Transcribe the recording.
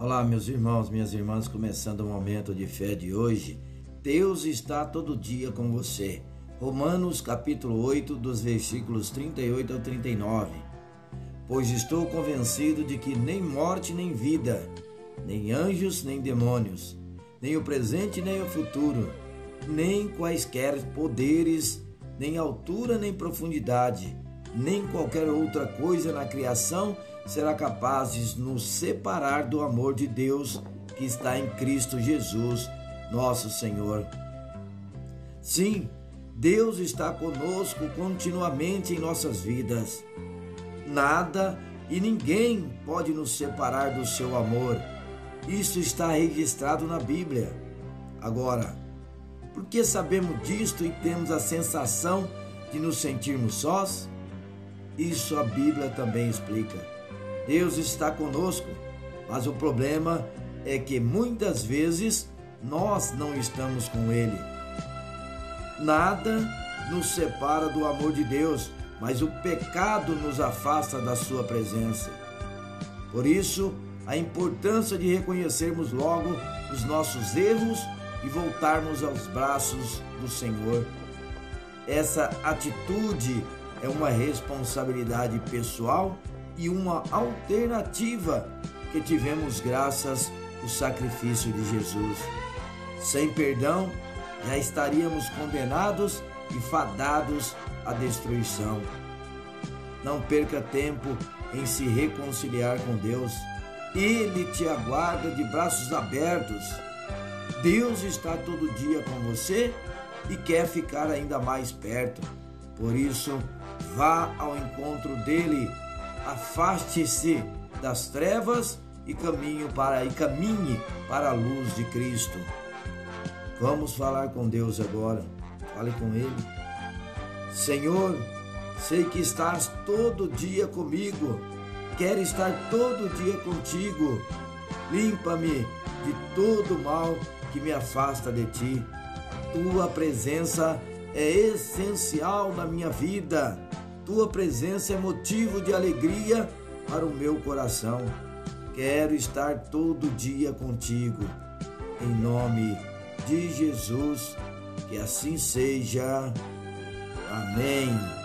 Olá, meus irmãos, minhas irmãs, começando o momento de fé de hoje. Deus está todo dia com você. Romanos capítulo 8, dos versículos 38 ao 39. Pois estou convencido de que nem morte nem vida, nem anjos nem demônios, nem o presente nem o futuro, nem quaisquer poderes, nem altura nem profundidade, nem qualquer outra coisa na criação será capaz de nos separar do amor de Deus que está em Cristo Jesus, nosso Senhor. Sim, Deus está conosco continuamente em nossas vidas. Nada e ninguém pode nos separar do seu amor. Isso está registrado na Bíblia. Agora, por que sabemos disto e temos a sensação de nos sentirmos sós? Isso a Bíblia também explica. Deus está conosco, mas o problema é que muitas vezes nós não estamos com Ele. Nada nos separa do amor de Deus, mas o pecado nos afasta da Sua presença. Por isso, a importância de reconhecermos logo os nossos erros e voltarmos aos braços do Senhor. Essa atitude é uma responsabilidade pessoal e uma alternativa que tivemos graças ao sacrifício de Jesus. Sem perdão, já estaríamos condenados e fadados à destruição. Não perca tempo em se reconciliar com Deus. Ele te aguarda de braços abertos. Deus está todo dia com você e quer ficar ainda mais perto. Por isso, vá ao encontro dele afaste-se das trevas e caminho para e caminhe para a luz de Cristo. Vamos falar com Deus agora. Fale com ele. Senhor, sei que estás todo dia comigo. Quero estar todo dia contigo. Limpa-me de todo mal que me afasta de ti. Tua presença é essencial na minha vida. Tua presença é motivo de alegria para o meu coração. Quero estar todo dia contigo. Em nome de Jesus, que assim seja. Amém.